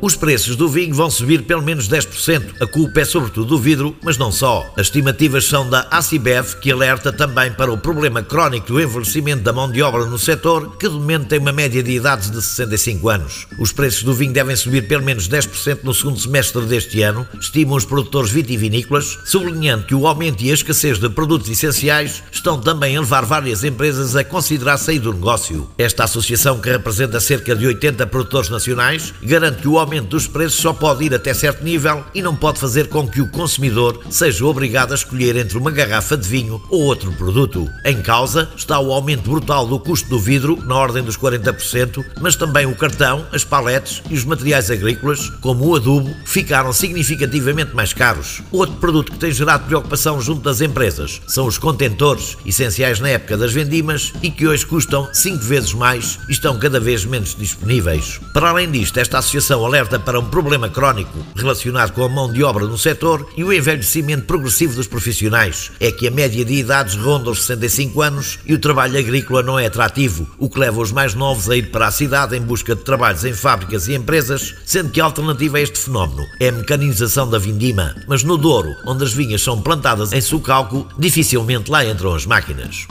Os preços do vinho vão subir pelo menos 10%. A culpa é sobretudo do vidro, mas não só. As estimativas são da ACIBEV, que alerta também para o problema crónico do envelhecimento da mão de obra no setor, que de momento tem uma média de idades de 65 anos. Os preços do vinho devem subir pelo menos 10% no segundo semestre deste ano, estimam os produtores vitivinícolas, sublinhando que o aumento e a escassez de produtos essenciais estão também a levar várias empresas a considerar sair do negócio. Esta associação, que representa cerca de 80 produtores nacionais, garante que o aumento dos preços só pode ir até certo nível e não pode fazer com que o consumidor seja obrigado a escolher entre uma garrafa de vinho ou outro produto. Em causa está o aumento brutal do custo do vidro, na ordem dos 40%, mas também o cartão, as paletes e os materiais agrícolas, como o adubo, ficaram significativamente mais caros. Outro produto que tem gerado preocupação junto das empresas são os contentores, essenciais na época das vendimas e que hoje custam 5 vezes mais e estão cada vez menos disponíveis. Para além disto, esta associação alerta alerta para um problema crónico relacionado com a mão de obra no setor e o envelhecimento progressivo dos profissionais. É que a média de idades ronda os 65 anos e o trabalho agrícola não é atrativo, o que leva os mais novos a ir para a cidade em busca de trabalhos em fábricas e empresas, sendo que a alternativa a este fenómeno é a mecanização da vindima. Mas no Douro, onde as vinhas são plantadas em sucalco, dificilmente lá entram as máquinas.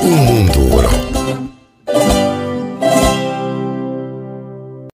O mundo rural